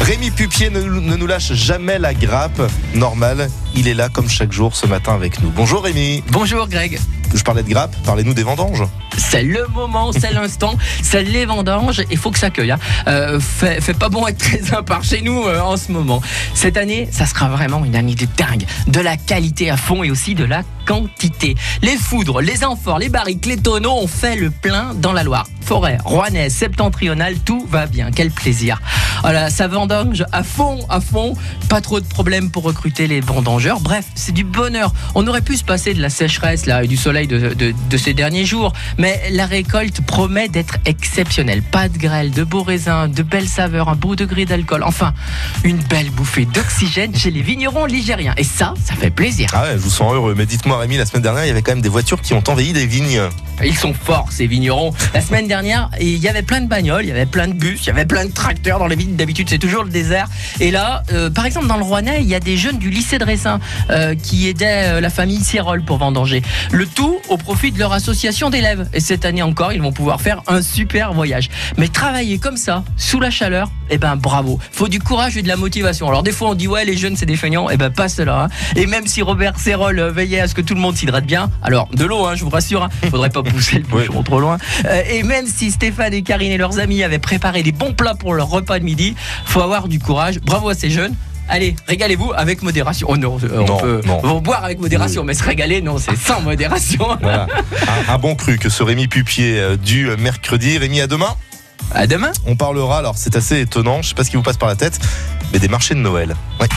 Rémi Pupier ne, nous lâche jamais la grappe. Normal, il est là comme chaque jour ce matin avec nous. Bonjour Rémi. Bonjour Greg. Je parlais de grappe, parlez-nous des vendanges. C'est le moment, c'est l'instant, c'est les vendanges. Il faut que ça cueille. Hein. Euh, fait, fait pas bon être très impar chez nous euh, en ce moment. Cette année, ça sera vraiment une année de dingue. De la qualité à fond et aussi de la quantité. Les foudres, les amphores, les barriques, les tonneaux ont fait le plein dans la Loire. Forêt, rouennaise, septentrionale, tout va bien. Quel plaisir. Voilà, ça vendange à fond, à fond. Pas trop de problèmes pour recruter les vendangeurs. Bref, c'est du bonheur. On aurait pu se passer de la sécheresse là et du soleil de, de, ces derniers jours, mais la récolte promet d'être exceptionnelle. Pas de grêle, de beaux raisins, de belles saveurs, un beau degré d'alcool. Enfin, une belle bouffée d'oxygène chez les vignerons ligériens. Et ça, ça fait plaisir. Ah ouais, je vous sens heureux. Mais dites-moi Rémi, la semaine dernière, il y avait quand même des voitures qui ont envahi des vignes. Ils sont forts, ces vignerons. La semaine dernière, il y avait plein de bagnoles, il y avait plein de bus, il y avait plein de tracteurs dans les vignes. D'habitude, c'est toujours le désert. Et là, euh, par exemple, dans le Rouennais, il y a des jeunes du lycée de Ressin euh, qui aidaient euh, la famille Sierol pour vendanger. Le tout au profit de leur association d'élèves. Et cette année encore, ils vont pouvoir faire un super voyage. Mais travailler comme ça, sous la chaleur, eh ben bravo. Faut du courage et de la motivation. Alors des fois, on dit ouais, les jeunes, c'est des feignants. Eh ben pas cela. Hein. Et même si Robert Serrol euh, veillait à ce que tout le monde s'hydrate bien, alors de l'eau, hein, je vous rassure, hein, faudrait pas pousser le bouchon trop loin. Euh, et même si Stéphane et Karine et leurs amis avaient préparé des bons plats pour leur repas de midi, faut avoir du courage. Bravo à ces jeunes. Allez, régalez-vous avec modération. Oh non, euh, on peut non. on va boire avec modération, mais se régaler, non, c'est sans modération. Voilà. un, un bon cru que ce Rémi Pupier du mercredi. Rémi, à demain. À demain. On parlera, alors c'est assez étonnant, je sais pas ce qui vous passe par la tête, mais des marchés de Noël. Ouais.